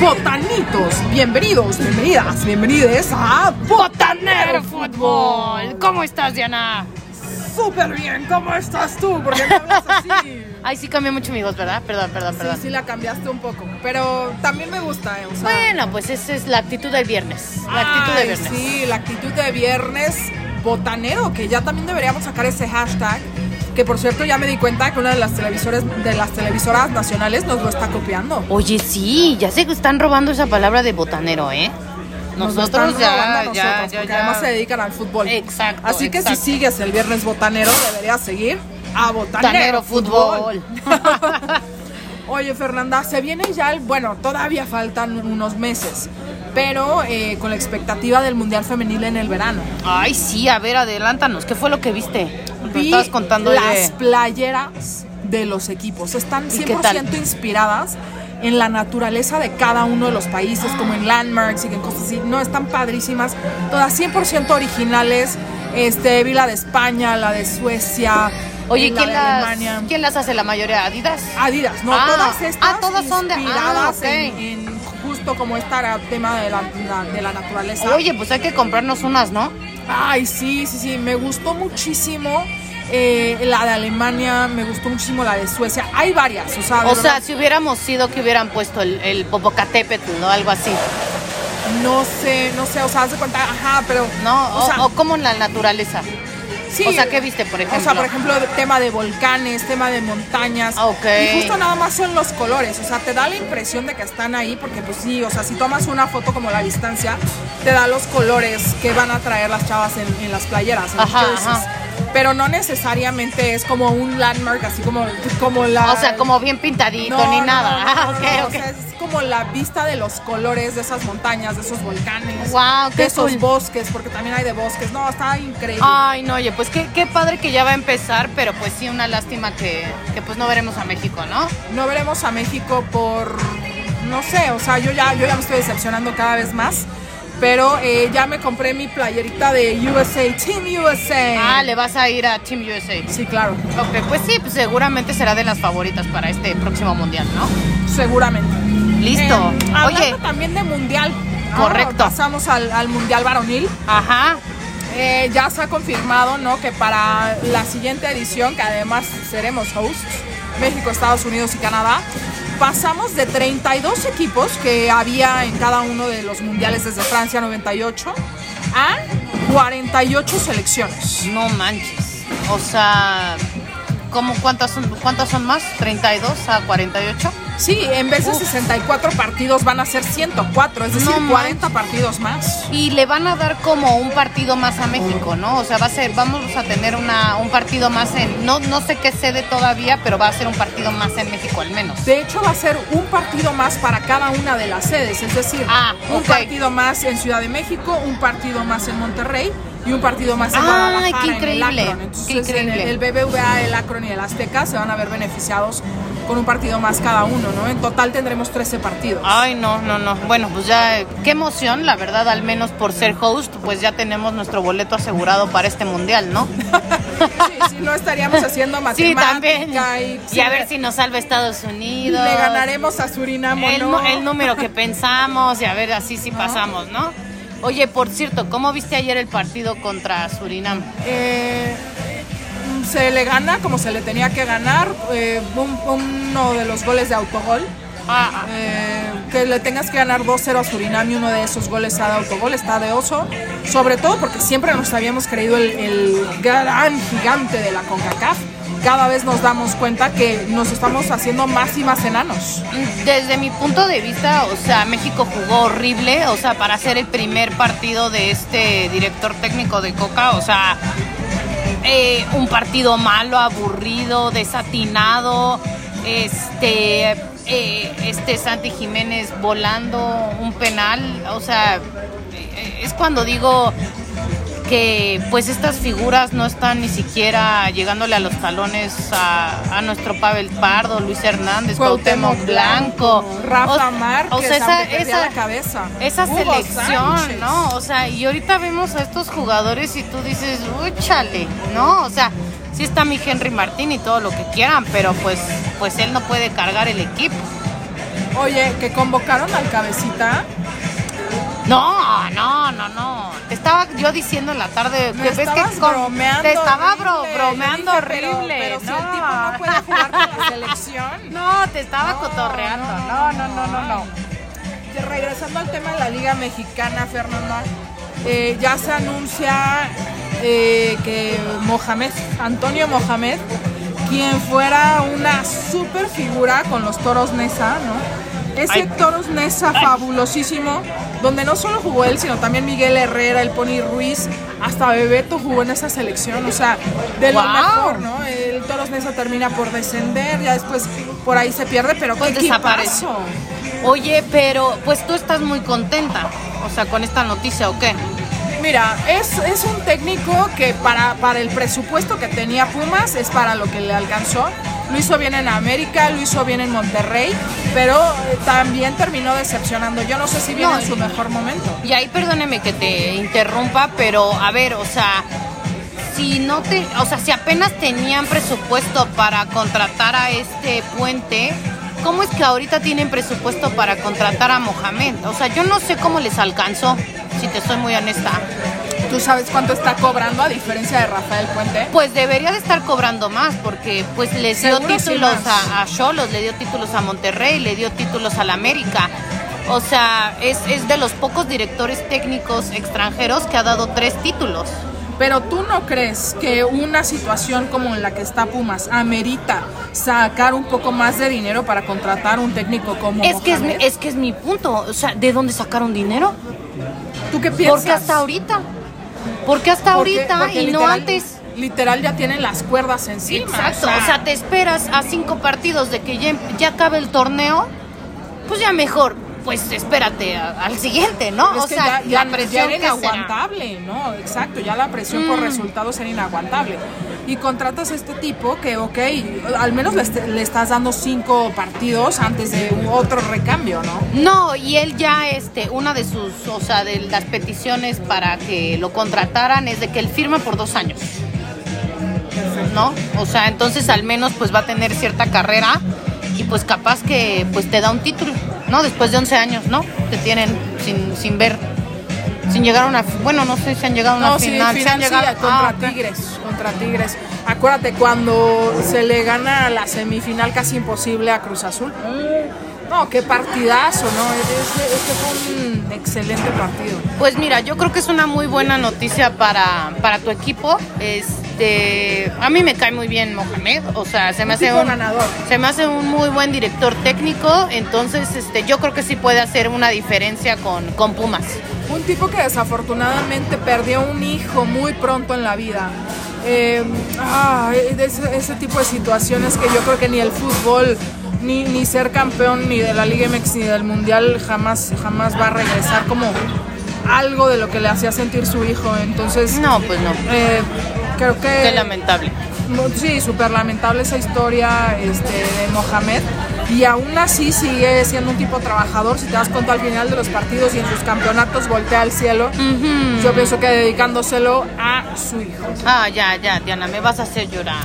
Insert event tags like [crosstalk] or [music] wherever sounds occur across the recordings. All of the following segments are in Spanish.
Botanitos, bienvenidos, bienvenidas, bienvenides a Botanero Fútbol. ¿Cómo estás, Diana? Súper bien, ¿cómo estás tú? Porque me hablas así. [laughs] Ay, sí cambió mucho mi voz, ¿verdad? Perdón, perdón, perdón. Sí, sí la cambiaste un poco, pero también me gusta, ¿eh? O sea, Bueno, pues esa es la actitud del viernes. La actitud de ay, viernes. Sí, la actitud de viernes botanero, que ya también deberíamos sacar ese hashtag. Que por cierto ya me di cuenta que una de las televisores de las televisoras nacionales nos lo está copiando. Oye, sí, ya sé que están robando esa palabra de botanero, ¿eh? Nos Nosotros están ya, a ya, nosotros, ya, porque ya. además se dedican al fútbol. Exacto, Así que exacto. si sigues el viernes botanero, deberías seguir a Botanero, Botanero Fútbol. Fútbol. [laughs] Oye, Fernanda, se viene ya el. Bueno, todavía faltan unos meses, pero eh, con la expectativa del Mundial Femenil en el verano. Ay, sí, a ver, adelántanos. ¿Qué fue lo que viste? Vi estabas contando las de... playeras de los equipos. Están ¿Y qué tal? 100% inspiradas en la naturaleza de cada uno de los países, como en landmarks y en cosas así. No, están padrísimas. Todas 100% originales. Este, vi la de España, la de Suecia. Oye, la ¿quién de las, Alemania. ¿quién las hace? ¿La mayoría? ¿Adidas? Adidas, no, Ah, todas estas ah, todas son de- ah, inspiradas ok. en, en justo como este tema de la- de la naturaleza. Oye, pues hay que comprarnos unas, ¿no? Ay, sí, sí, sí, me gustó muchísimo eh, la de Alemania, me gustó muchísimo la de Suecia. Hay varias, o sea, O sea, si hubiéramos sido que hubieran puesto el, el Popocatépetl, ¿no? Algo así. no sé, no sé, o sea, haz de cuenta, ajá, pero ¿No? O, o sea, o como en la naturaleza. Sí, o sea, ¿qué viste, por ejemplo? O sea, por ejemplo, tema de volcanes, tema de montañas. Ah, ok. Y justo nada más son los colores. O sea, te da la impresión de que están ahí, porque pues sí, o sea, si tomas una foto como la distancia, te da los colores que van a traer las chavas en, en las playeras, en Ajá, los jerseys. ajá. Pero no necesariamente es como un landmark, así como, como la. O sea, como bien pintadito, No, ni no, nada. no, ah, no, ok, no, ok. O sea, es como la vista de los colores de esas montañas, de esos volcanes, qué de esos cool. bosques, porque también hay de bosques. No, está increíble. Ay, no, oye, pues qué, qué padre que ya va a empezar, pero pues sí, una lástima que, que pues no veremos a México, ¿no? no veremos a México por no sé, o sea, yo ya yo ya me estoy decepcionando cada vez más. Pero eh, ya me compré mi playerita de USA, Team USA. Ah, le vas a ir a Team USA. Sí, claro, Ok, pues sí, pues seguramente será de las favoritas para este próximo mundial, ¿no? seguramente. Listo. Eh, hablando Oye, también de mundial. Correcto. pasamos al, al mundial varonil. ajá. Eh, ya se ha confirmado, ¿no? Que para la siguiente edición, que además seremos hosts, México, Estados Unidos y Canadá, pasamos de 32 equipos que había en cada uno de los mundiales desde Francia 98 a 48 selecciones. No manches. O sea, ¿cómo cuántas son, cuántas son más? ¿32 a 48? Sí, en vez de Uf. 64 partidos van a ser 104, es decir, No 40 partidos más. Y le van a dar como un partido más a México, ¿no? O sea, va a ser, vamos a tener una, un partido más en, no, no sé qué sede todavía, pero va a ser un partido más en México al menos. De hecho, va a ser un partido más para cada una de las sedes, es decir, Ah, un partido más en Ciudad de México, un partido más en Monterrey y un partido más en Ay, Guadalajara. qué en el increíble, Akron. Entonces, qué increíble. en el, el BBVA, el Akron y el Azteca se van a ver beneficiados con un partido más cada uno, ¿no? En total tendremos 13 partidos. Ay, no, no, no. Bueno, pues ya, eh, qué emoción, la verdad, al menos por ser host, pues ya tenemos nuestro boleto asegurado para este mundial, ¿no? [laughs] Sí, sí, no estaríamos haciendo [laughs] Sí, matemática también. y, Y a ver si nos salva Estados Unidos. le ganaremos a Surinam el, no. el número que pensamos y a ver así si pasamos, ¿no? Oye, por cierto, ¿cómo viste ayer el partido contra Surinam? Eh, se le gana como se le tenía que ganar. eh, un- uno de los goles de autogol. Ah, Eh, que le tengas que ganar 2-0 a Surinam y uno de esos goles está de autogol, está de oso. Sobre todo porque siempre nos habíamos creído el, el gran gigante de la CONCACAF. Cada vez nos damos cuenta que nos estamos haciendo más y más enanos. Desde mi punto de vista, o sea, México jugó horrible, o sea, para ser el primer partido de este director técnico de Coca, o sea, eh, un partido malo, aburrido, desatinado, este, eh, este Santi Jiménez volando un penal, o sea, eh, es cuando digo que pues estas figuras no están ni siquiera llegándole a los talones a, a nuestro Pavel Pardo, Luis Hernández, Cuauhtémoc Blanco, Rafa O- Márquez, o sea, esa, la cabeza. esa Hugo selección, Sánchez. ¿no? O sea, y ahorita vemos a estos jugadores y tú dices, uy, chale, ¿no? O sea, sí está mi Henry Martín y todo lo que quieran, pero pues, pues él no puede cargar el equipo. Oye, que convocaron al cabecita. No, no, no, no. Te estaba yo diciendo en la tarde Me que ves estabas que con- bromeando te estaba bro- horrible. bromeando dije, horrible. Pero, no. el tipo no puede jugar con la [laughs] selección. No, te estaba No, cotorreando. no, No, no, no, no, regresando al tema de la Liga Mexicana, Fernanda, eh, ya se anuncia eh, que Mohamed, Antonio Mohamed, quien fuera una super figura con los toros Nesa, ¿no? Ese Ay. toros Nesa fabulosísimo, donde no solo jugó él, sino también Miguel Herrera, el Pony Ruiz, hasta Bebeto jugó en esa selección, o sea, de lo Wow. mejor, ¿no? El toros Nesa termina por descender, ya después por ahí se pierde, pero Pues qué desaparece. Oye, pero pues tú estás muy contenta, o sea, con esta noticia o qué? Mira, es, es un técnico que para, para el presupuesto que tenía Pumas es para lo que le alcanzó. Lo hizo bien en América, lo hizo bien en Monterrey, pero eh, también terminó decepcionando. Yo no sé si viene No, en su mejor momento. Y ahí perdóneme que te interrumpa, pero a ver, o sea, si no te, o sea, si apenas tenían presupuesto para contratar a este puente, ¿cómo es que ahorita tienen presupuesto para contratar a Mohamed? O sea, yo no sé cómo les alcanzó, si te soy muy honesta. ¿Tú sabes cuánto está cobrando a diferencia de Rafael Puente? Pues debería de estar cobrando más porque pues les dio títulos a, a Cholos, le dio títulos a Monterrey, le dio títulos al América. O sea, es, es de los pocos directores técnicos extranjeros que ha dado tres títulos. Pero tú no crees que una situación como en la que está Pumas amerita sacar un poco más de dinero para contratar un técnico como Es que es, mi- es que es mi punto. O sea, ¿de dónde sacaron dinero? ¿Tú qué piensas? Porque hasta ahorita. Porque hasta Porque- ahorita porque y no antes. Literal ya tienen las cuerdas encima. Exacto. O sea, te esperas a cinco partidos de que ya, ya acabe el torneo. Pues ya mejor, pues espérate a- al siguiente, ¿no? O que sea, ya, la presión ya era que inaguantable, ¿no? Exacto, ya la presión por Mm. resultados era inaguantable. Y contratas a este tipo que, ok, al menos le estás dando cinco partidos antes de otro recambio, ¿no? No, y él ya, este, una de sus, o sea, de las peticiones para que lo contrataran es de que él firma por dos años. ¿No? O sea, entonces al menos pues va a tener cierta carrera y pues capaz que pues te da un título, ¿no? Después de 11 años, ¿no? Te tienen sin, sin ver, sin llegar a una, bueno, no sé si han llegado a una No, sí, final. final, sí han sí, llegado- contra ah, ok. Tigres, contra Tigres. Acuérdate, cuando se le gana la semifinal casi imposible a Cruz Azul. No, qué partidazo, ¿no? Este, este fue un excelente partido. Pues mira, yo creo que es una muy buena noticia para, para tu equipo. Este, a mí me cae muy bien Mohamed, o sea, se me Un hace un ganador. se me hace un muy buen director técnico, entonces este, yo creo que sí puede hacer una diferencia con, con Pumas. Un tipo que desafortunadamente perdió un hijo muy pronto en la vida. Eh, ah, ese, ese tipo de situaciones que yo creo que ni el fútbol, ni, ni ser campeón, ni de la Liga MX, ni del Mundial jamás, jamás va a regresar como algo de lo que le hacía sentir su hijo. Entonces, No, pues no. eh, creo que... Qué lamentable. Sí, súper lamentable esa historia este, de Mohamed. Y aún así sigue siendo un tipo trabajador. Si te das cuenta al final de los partidos y en sus campeonatos voltea al cielo. Yo pienso que dedicándoselo a su hijo. Ah, ya, ya, Diana, me vas a hacer llorar. [laughs]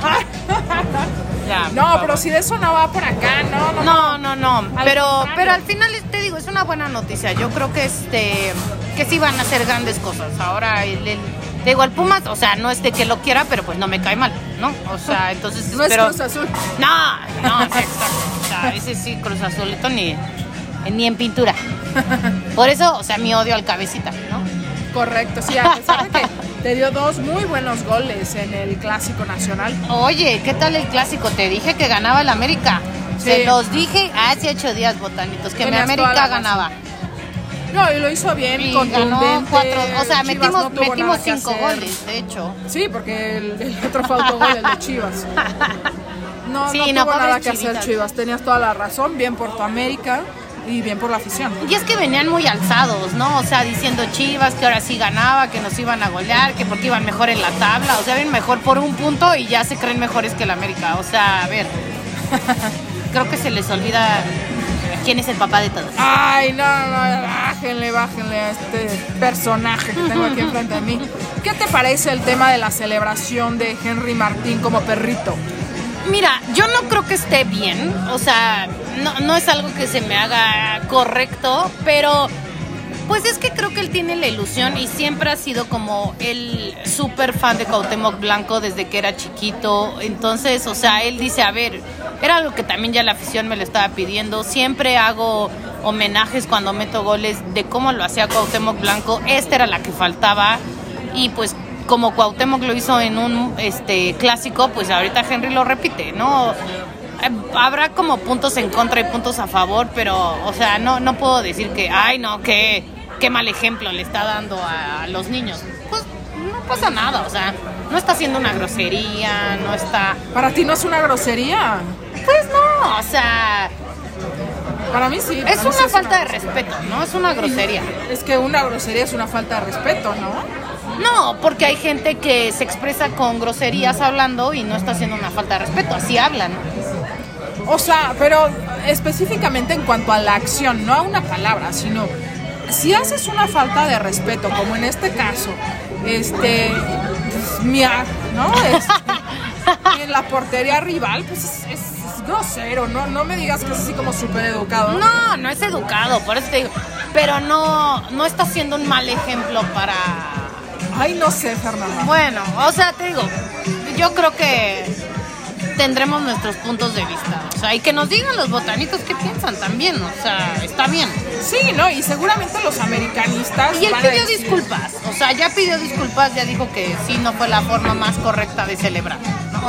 Ya, No, pero si de eso no va por acá, no, no. No, no, no. Pero, contrario. pero al final te digo, es una buena noticia. Yo creo que este que sí van a hacer grandes cosas. Ahora el, el- digo, Pumas, o sea, no es de que lo quiera, pero pues no me cae mal, ¿no? O sea, [laughs] entonces No es Cruz Azul. No, no, sí, exacto. O sea, ese sí, Cruz Azulito ni, ni en pintura. Por eso, o sea, mi odio al cabecita, ¿no? Correcto, sí, a pesar de que te dio dos muy buenos goles en el Clásico Nacional. Oye, ¿qué tal el clásico? Te dije que ganaba el América. Se los dije hace ocho días, botanitos, que mi Tenías América razón. No, y lo hizo bien, Y ganó cuatro, o sea, metimos, no metimos cinco goles, de hecho. Sí, porque el, el otro fue autogol, el de Chivas. [laughs] No, Sí, no no, tuvo nada que hacer. Chivas. Tenías toda la razón, bien por tu América y bien por la afición. Y es que venían muy alzados, ¿no? O sea, diciendo Chivas que ahora sí ganaba, que nos iban a golear, que porque iban mejor en la tabla. O sea, ven mejor por un punto y ya se creen mejores que el América. O sea, a ver. [laughs] Creo que se les olvida quién es el papá de todos. Ay, no, no, bájenle, bájenle a este personaje que tengo aquí enfrente de mí. ¿Qué te parece el tema de la celebración de Henry Martín como perrito? Mira, yo no creo que esté bien. O sea, no, no es algo que se me haga correcto, pero pues es que creo que él tiene la ilusión y siempre ha sido como el súper fan de Cuauhtémoc Blanco desde que era chiquito. Entonces, o sea, él dice, a ver, era algo que también ya la afición me lo estaba pidiendo. Siempre hago homenajes cuando meto goles de cómo lo hacía Cuauhtémoc Blanco. Esta era la que faltaba y pues como Cuauhtémoc lo hizo en un este clásico, pues ahorita Henry lo repite, ¿no? Eh, Habrá como puntos en contra y puntos a favor, pero, o sea, no, no puedo decir que, ay, no, qué, qué mal ejemplo le está dando a, los niños. Pues no pasa nada, o sea, no está haciendo una grosería, no está... Para ti no es una grosería. Pues no, o sea, Para mí sí. para es mí una sí falta de respeto, ¿no? Es una grosería. Es que una grosería es una falta de respeto, ¿no? No, porque hay gente que se expresa con groserías hablando y no está haciendo una falta de respeto, así hablan. O sea, pero específicamente en cuanto a la acción, no a una palabra, sino si haces una falta de respeto, como en este caso, este, pues, ¿no? Este, en la portería rival, pues es, es- es grosero, ¿no? No me digas que es así como súper educado. No, no es educado, por eso te digo. Pero no, no está siendo un mal ejemplo para... Ay, no sé, Fernanda. Bueno, o sea, te digo, yo creo que tendremos nuestros puntos de vista. O sea, y que nos digan los botanitos qué piensan también. O sea, está bien. Sí, ¿no? Y seguramente los americanistas. Y él van a pidió decir- disculpas. O sea, ya pidió disculpas, ya dijo que sí, no fue la forma más correcta de celebrar. ¿no?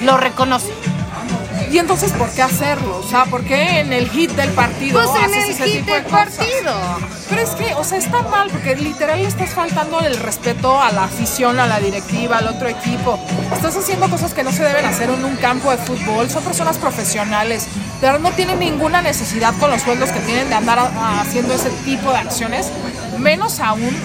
Lo, lo reconoce. Y entonces, ¿por qué hacerlo? O sea, ¿por qué en el hit del partido Pues en haces el ese hit tipo de del cosas? partido. Pero es que, o sea, está mal porque literal le estás faltando el respeto a la afición, a la directiva, al otro equipo. Estás haciendo cosas que no se deben hacer en un campo de fútbol. Son personas profesionales. De verdad no tienen ninguna necesidad con los sueldos que tienen de andar a- a- haciendo ese tipo de acciones. Menos aún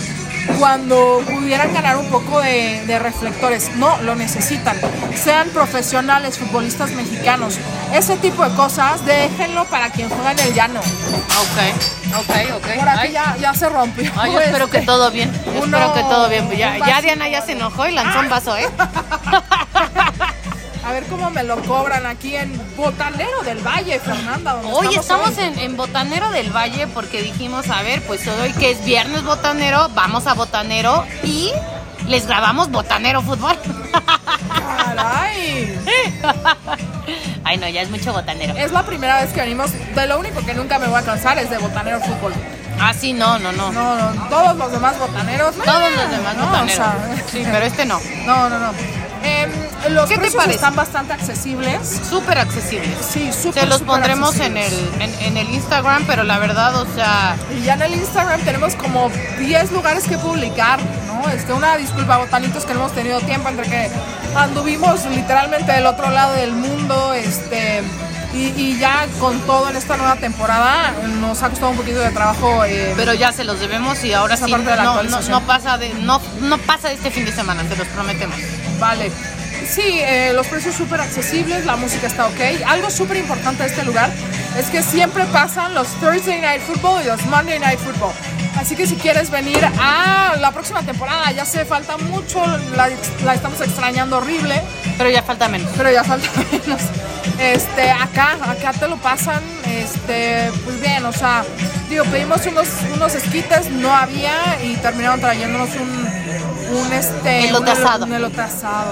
cuando pudieran ganar un poco de, de reflectores. No, lo necesitan. Sean profesionales, futbolistas mexicanos. Ese tipo de cosas, déjenlo para quien juega en el llano. Ok, ok, ok. Por aquí ya, ya se rompió. ay, yo espero este. que todo bien. Yo uno- espero que todo bien. Ya, ya. Diana ya se enojó y lanzó un vaso, ¿eh? [laughs] A ver cómo me lo cobran aquí en Botanero del Valle, Fernanda. donde Hoy estamos hoy. en, en Botanero del Valle porque dijimos, a ver, pues hoy que es viernes botanero, vamos a Botanero y les grabamos Botanero Fútbol. Caray. [laughs] Ay, no, ya es mucho botanero. Es la primera vez que venimos. De lo único que nunca me voy a cansar es de Botanero Fútbol. Ah, sí, no, no, no. No, no, todos los demás botaneros. Todos los demás no, botaneros. o sea, Sí, pero este no. [laughs] No, no, no. Em, los ¿Qué te parece? están bastante accesibles. Súper accesibles. Sí, súper Se los pondremos en el, en, en el Instagram, pero la verdad, o sea, Y ya en el Instagram tenemos como 10 lugares que publicar, ¿no? Este, una disculpa, botanitos, que no hemos tenido tiempo entre que anduvimos literalmente del otro lado del mundo, este, y, y ya con todo en esta nueva temporada nos ha costado un poquito de trabajo. eh, pero ya se los debemos y ahora sí no pasa de no, no pasa de este fin de semana, se los prometemos. Vale. Sí, eh, los precios súper accesibles, la música está ok. Algo súper importante de este lugar es que siempre pasan los Thursday Night Football y los Monday Night Football. Así que si quieres venir a la próxima temporada, ya sé, falta mucho, la, la estamos extrañando horrible, Pero ya falta menos. pero ya falta [laughs] menos. Este, acá, acá te lo pasan, este, pues bien, o sea, digo, pedimos unos, unos esquites, no había y terminaron trayéndonos un, un este, Elote un elo- asado. un elote asado.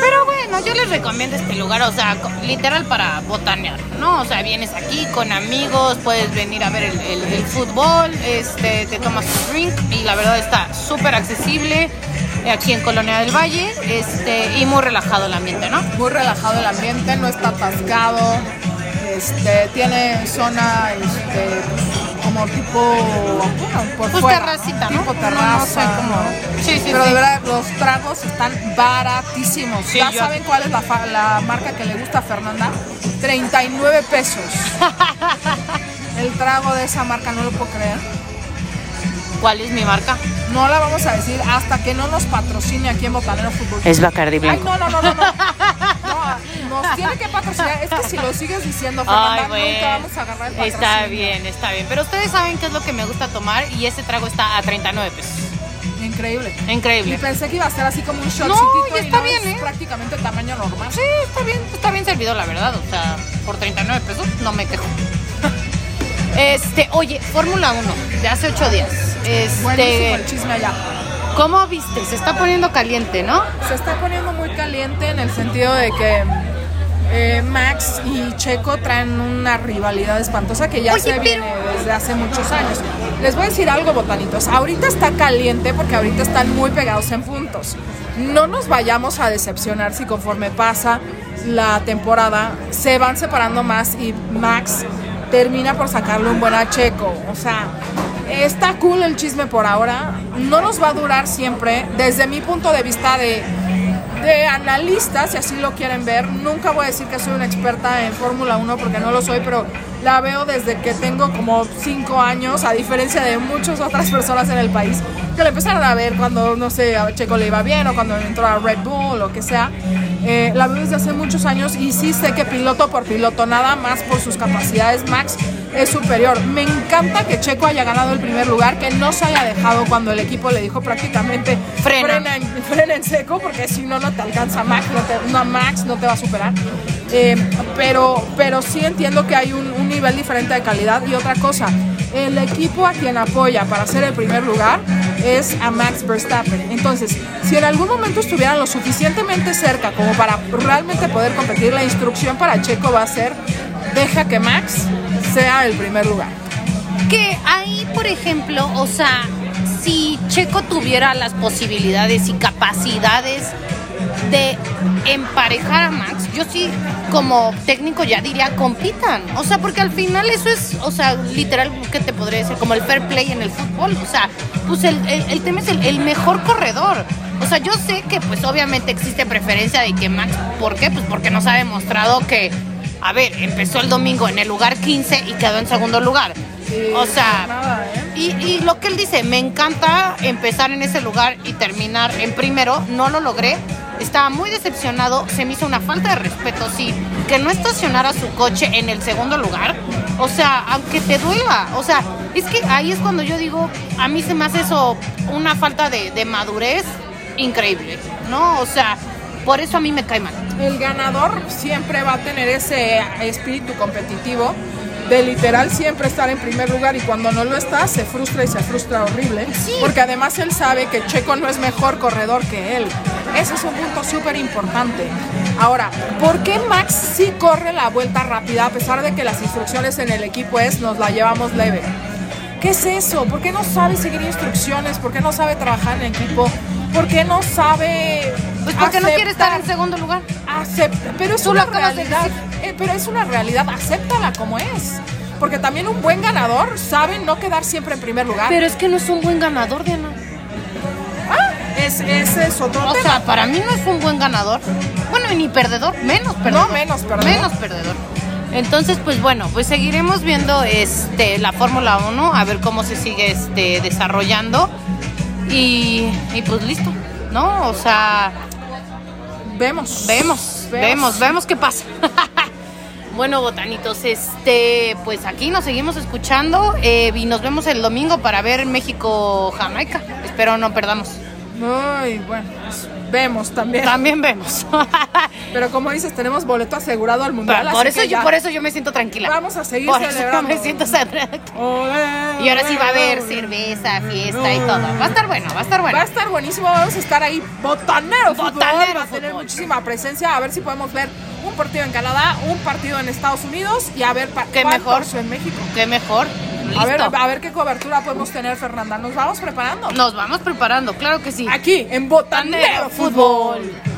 Pero bueno, yo les recomiendo este lugar, o sea, literal para botanear, ¿no? O sea, vienes aquí con amigos, puedes venir a ver el, el- el fútbol, este, te tomas un drink y la verdad está súper accesible aquí en Colonia del Valle, este, y muy relajado el ambiente, ¿no? muy relajado el ambiente, no está atascado, este, tiene zona este, como tipo bueno, por Pues fuera, terracita, ¿no? tipo No, terraza, no sé cómo. Sí, sí, Pero sí. de verdad los tragos están baratísimos. Sí, ya yo- saben cuál es la, fa- la marca que le gusta a Fernanda, 39 pesos. [laughs] El trago de esa marca no lo puedo creer. ¿Cuál es mi marca? No la vamos a decir hasta que no nos patrocine aquí en Botanero Fútbol. Es Bacardi Ay, Blanco. no, no, no, no, no. No, [laughs] nos tiene que patrocinar. Es que si lo sigues diciendo, Fernanda, Ay, nunca vamos a agarrar el patrocinio. Está bien, está bien. Pero ustedes saben qué es lo que me gusta tomar y este trago está a 39 pesos. Increíble. Y Increíble. pensé que iba a ser así como un shot No, y está no, bien, es ¿eh? prácticamente tamaño normal. Sí, está bien, está bien servido, la verdad. O sea, por 39 pesos no me quejo. [laughs] Este, oye, Fórmula 1, de hace 8 días. Buenísimo Este, el chisme allá. ¿Cómo viste? Se está poniendo caliente, ¿no? Se está poniendo muy caliente en el sentido de que eh, Max y Checo traen una rivalidad espantosa que ya Oye, se pero- viene desde hace muchos años. Les voy a decir algo, botanitos. Ahorita está caliente porque ahorita están muy pegados en puntos. No nos vayamos a decepcionar si conforme pasa la temporada se van separando más y Max termina por sacarle un buen a Checo. O sea, está cool el chisme por ahora. No nos va a durar siempre. Desde mi punto de vista de de analista, si así lo quieren ver. Nunca voy a decir que soy una experta en Fórmula 1 porque no lo soy, pero la veo desde que tengo como 5 años, a diferencia de muchas otras personas en el país que la empezaron a ver cuando, no sé, a Checo le iba bien o cuando entró a Red Bull o lo que sea. Eh, la veo desde hace muchos años y sí sé que piloto por piloto, nada más por sus capacidades, Max es superior. Me encanta que Checo haya ganado el primer lugar, que no se haya dejado cuando el equipo le dijo prácticamente Frena. frena en, frena en seco porque si no no te alcanza Max, no, te, no, Max no te va a superar. Eh, pero, pero sí entiendo que hay un, un nivel diferente de calidad y otra cosa, el equipo a quien apoya para ser el primer lugar es a Max Verstappen. Entonces, si en algún momento estuvieran lo suficientemente cerca como para realmente poder competir, la instrucción para Checo va a ser deja que Max sea el primer lugar. Que ahí, por ejemplo, o sea, si Checo tuviera las posibilidades y capacidades de emparejar a Max, yo sí como técnico ya diría compitan. O sea, porque al final eso es, o sea, literal, ¿qué te podría decir? Como el fair play en el fútbol. O sea, pues el, el- tema es el, el mejor corredor. O sea, yo sé que pues obviamente existe preferencia de que Max, ¿por qué? Pues porque nos ha demostrado que, a ver, empezó el domingo en el lugar 15 y quedó en segundo lugar. Sí, O sea, y lo que él dice, me encanta empezar en ese lugar y terminar en primero, no lo logré, estaba muy decepcionado, se me hizo una falta de respeto, sí, que no estacionara su coche en el segundo lugar, o sea, aunque te duela, o sea, es que ahí es cuando yo digo, a mí se me hace eso una falta de, de madurez increíble, ¿no? O sea, por eso a mí me cae mal. El ganador siempre va a tener ese espíritu competitivo de literal siempre estar en primer lugar y cuando no lo está se frustra y se frustra horrible. Sí. Porque además él sabe que Checo no es mejor corredor que él. Ese es un punto súper importante. Ahora, ¿por qué Max sí corre la vuelta rápida a pesar de que las instrucciones en el equipo es nos la llevamos leve? ¿Qué es eso? ¿Por qué no sabe seguir instrucciones? ¿Por qué no sabe trabajar en equipo? ¿Por qué no sabe... Pues porque no quiere estar en segundo lugar. Acepta, pero es Tú una de realidad. eh, pero es una realidad, acéptala como es. Porque también un buen ganador sabe no quedar siempre en primer lugar. Pero es que no es un buen ganador, Diana. Ah, es, ese es otro O tema. sea, para mí no es un buen ganador. Bueno, y ni perdedor, menos perdedor. No, menos perdedor. Menos perdedor. Entonces, pues bueno, pues seguiremos viendo este la Fórmula 1, a ver cómo se sigue este desarrollando. Y, y pues listo, ¿no? O sea, Vemos. vemos, vemos, vemos qué pasa. [laughs] bueno, botanitos, este, pues aquí nos seguimos escuchando eh, y nos vemos el domingo para ver México-Jamaica. Espero no perdamos. Ay, bueno, pues vemos también. También vemos. [laughs] Pero como dices, tenemos boleto asegurado al mundial. por, así eso que yo, ya por eso yo me siento tranquila. Vamos a seguir Por eso celebrando. me siento. Olé, Y ahora sí va a haber olé. cerveza, fiesta y todo. Va a estar bueno, va a estar bueno. Va a estar buenísimo, vamos a estar ahí botanero fútbol, Botanero va a tener fútbol. muchísima presencia, a ver si podemos ver un partido en Canadá, un partido en Estados Unidos y a ver Qué mejor. en México. Qué mejor. Listo. A ver, a ver qué cobertura podemos tener, Fernanda. Nos vamos preparando. Nos vamos preparando, claro que sí. Aquí en Botanero Botanero Fútbol. Fútbol.